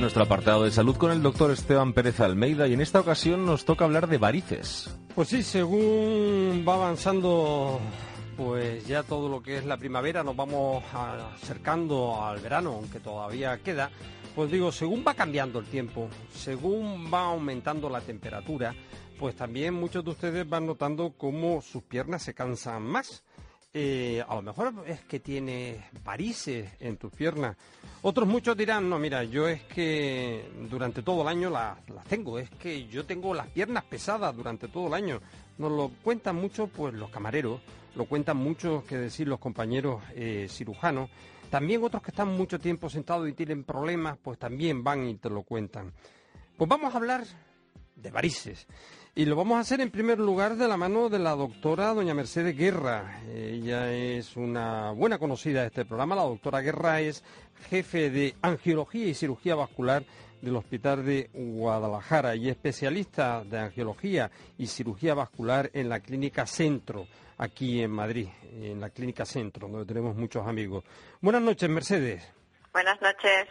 Nuestro apartado de salud con el doctor Esteban Pérez Almeida y en esta ocasión nos toca hablar de varices. Pues sí, según va avanzando pues ya todo lo que es la primavera, nos vamos acercando al verano, aunque todavía queda, pues digo, según va cambiando el tiempo, según va aumentando la temperatura, pues también muchos de ustedes van notando cómo sus piernas se cansan más. Eh, a lo mejor es que tiene varices en tus piernas. Otros muchos dirán, no, mira, yo es que durante todo el año las, tengo, es que yo tengo las piernas pesadas durante todo el año. Nos lo cuentan mucho pues los camareros, lo cuentan mucho, que decir, los compañeros eh, cirujanos. También otros que están mucho tiempo sentados y tienen problemas, pues también van y te lo cuentan. Pues vamos a hablar de varices. Y lo vamos a hacer en primer lugar de la mano de la doctora doña Mercedes Guerra. Ella es una buena conocida de este programa. La doctora Guerra es jefe de angiología y cirugía vascular del Hospital de Guadalajara y especialista de angiología y cirugía vascular en la Clínica Centro, aquí en Madrid, en la Clínica Centro, donde tenemos muchos amigos. Buenas noches, Mercedes. Buenas noches.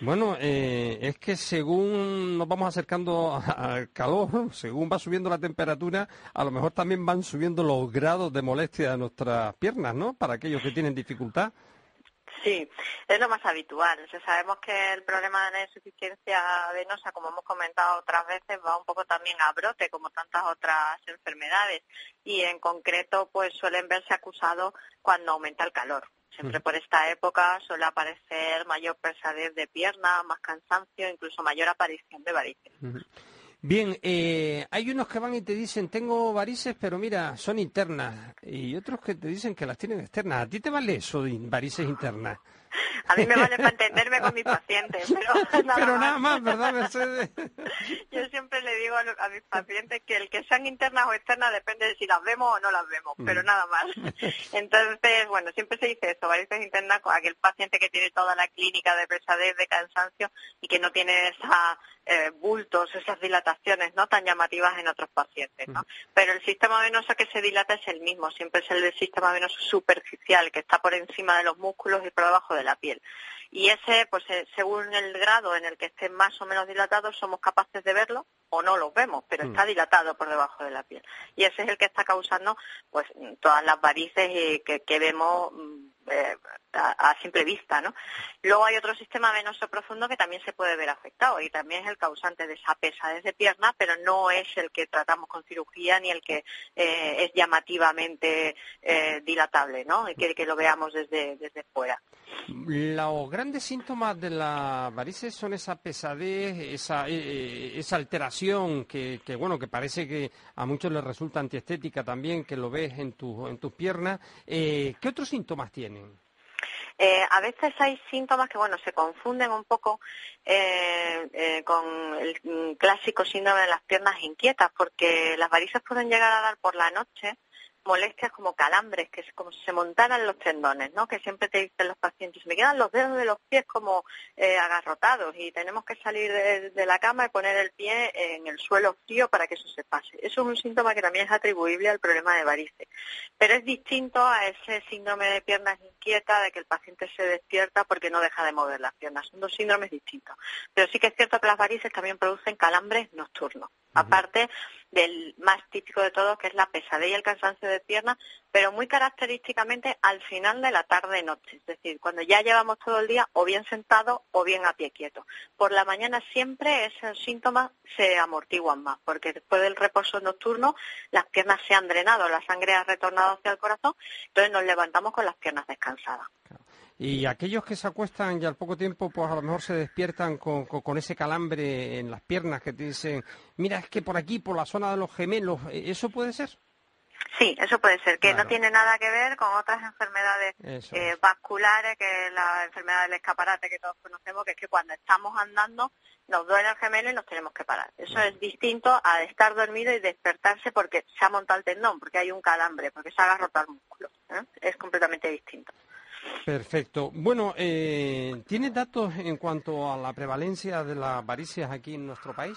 Bueno, eh, es que según nos vamos acercando al calor, según va subiendo la temperatura, a lo mejor también van subiendo los grados de molestia de nuestras piernas, ¿no? Para aquellos que tienen dificultad. Sí, es lo más habitual. sabemos que el problema de la insuficiencia venosa, como hemos comentado otras veces, va un poco también a brote, como tantas otras enfermedades. Y en concreto, pues suelen verse acusados cuando aumenta el calor. Siempre por esta época suele aparecer mayor pesadez de pierna, más cansancio, incluso mayor aparición de varices. Bien, eh, hay unos que van y te dicen, tengo varices, pero mira, son internas. Y otros que te dicen que las tienen externas. ¿A ti te vale eso de varices internas? A mí me vale para entenderme con mis pacientes, pero nada, pero nada más. ¿verdad, Mercedes? Yo siempre le digo a, mis pacientes que el que sean internas o externas depende de si las vemos o no las vemos, pero mm. nada más. Entonces, bueno, siempre se dice eso, varices internas con aquel paciente que tiene toda la clínica de pesadez, de cansancio y que no tiene esa eh, bultos, esas dilataciones no tan llamativas en otros pacientes, ¿no? Mm. Pero el sistema venoso que se dilata es el mismo, siempre es el del sistema venoso superficial, que está por encima de los músculos y por debajo de la piel. Y ese, pues eh, según el grado en el que esté más o menos dilatado, somos capaces de verlo o no lo vemos, pero está mm. dilatado por debajo de la piel. Y ese es el que está causando, pues, todas las varices que, que vemos mm, eh, a, simple vista, ¿no? Luego hay otro sistema venoso profundo que también se puede ver afectado y también es el causante de esa pesadez de pierna, pero no es el que tratamos con cirugía ni el que eh, es llamativamente eh, dilatable, ¿no? Y que, lo veamos desde, desde fuera. Los grandes síntomas de la varices son esa pesadez, esa, esa alteración que, que, bueno, que parece que a muchos les resulta antiestética también, que lo ves en, tu, en tus piernas. ¿Qué otros síntomas tienen? Eh, a veces hay síntomas que, bueno, se confunden un poco eh, eh, con el clásico síndrome de las piernas inquietas, porque las varices pueden llegar a dar por la noche molestias como calambres, que es como si se montaran los tendones, ¿no? Que siempre te dicen los pacientes, me quedan los dedos de los pies como eh, agarrotados y tenemos que salir de, la cama y poner el pie en el suelo frío para que eso se pase. Eso es un síntoma que también es atribuible al problema de varices. Pero es distinto a ese síndrome de piernas inquieta, de que el paciente se despierta porque no deja de mover las piernas. Son dos síndromes distintos. Pero sí que es cierto que las varices también producen calambres nocturnos. Aparte del más típico de todos, que es la pesadilla y el cansancio de pierna, pero muy característicamente al final de la tarde-noche, es decir, cuando ya llevamos todo el día o bien sentado o bien a pie quieto. Por la mañana siempre esos síntomas se amortiguan más, porque después del reposo nocturno las piernas se han drenado, la sangre ha retornado hacia el corazón, entonces nos levantamos con las piernas descansadas. Y aquellos que se acuestan y al poco tiempo, pues a lo mejor se despiertan con, ese calambre en las piernas que te dicen, mira, es que por aquí, por la zona de los gemelos, ¿e-, ¿eso puede ser? Sí, eso puede ser, que no tiene nada que ver con otras enfermedades eh, vasculares, que la enfermedad del escaparate que todos conocemos, que es que cuando estamos andando nos duele el gemelo y nos tenemos que parar. Eso es distinto a estar dormido y despertarse porque se ha montado el tendón, porque hay un calambre, porque se ha agarrotado el músculo. ¿eh? Es completamente distinto. Perfecto. Bueno, eh, ¿tiene datos en cuanto a la prevalencia de las varicias aquí en nuestro país?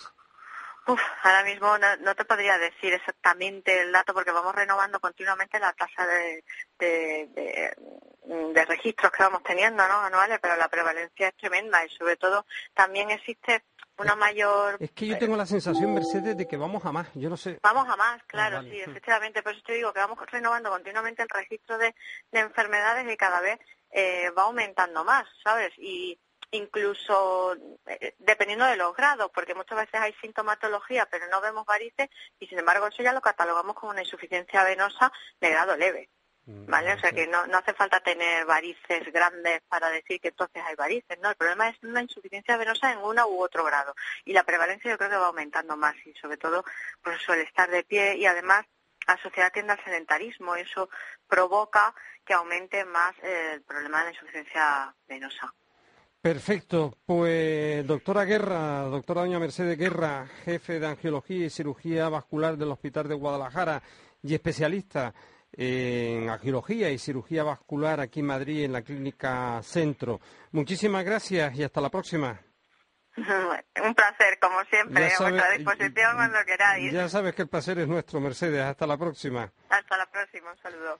Uf, ahora mismo no, te podría decir exactamente el dato porque vamos renovando continuamente la tasa de, de, registros que vamos teniendo, ¿no? Anuales, pero la prevalencia es tremenda y sobre todo también existe una mayor... Es que yo tengo la sensación, Mercedes, de que vamos a más, yo no sé. Vamos a más, claro, ah, sí, efectivamente. Por eso te digo que vamos renovando continuamente el registro de, enfermedades y cada vez eh, va aumentando más, ¿sabes? Y incluso eh, dependiendo de los grados, porque muchas veces hay sintomatología pero no vemos varices y sin embargo eso ya lo catalogamos como una insuficiencia venosa de grado leve. Mm, ¿Vale? O sea que no, no hace falta tener varices grandes para decir que entonces hay varices, ¿no? El problema es una insuficiencia venosa en uno u otro grado. Y la prevalencia yo creo que va aumentando más y sobre todo pues suele estar de pie y además la sociedad tiende al sedentarismo. Eso provoca que aumente más el problema de la insuficiencia venosa. Perfecto. Pues doctora Guerra, doctora doña Mercedes Guerra, jefe de Angiología y Cirugía Vascular del Hospital de Guadalajara y especialista en angiología y cirugía vascular aquí en Madrid en la Clínica Centro. Muchísimas gracias y hasta la próxima. Un placer, como siempre, a vuestra disposición cuando queráis. Ya sabes que el placer es nuestro, Mercedes. Hasta la próxima. Hasta la próxima, un saludo.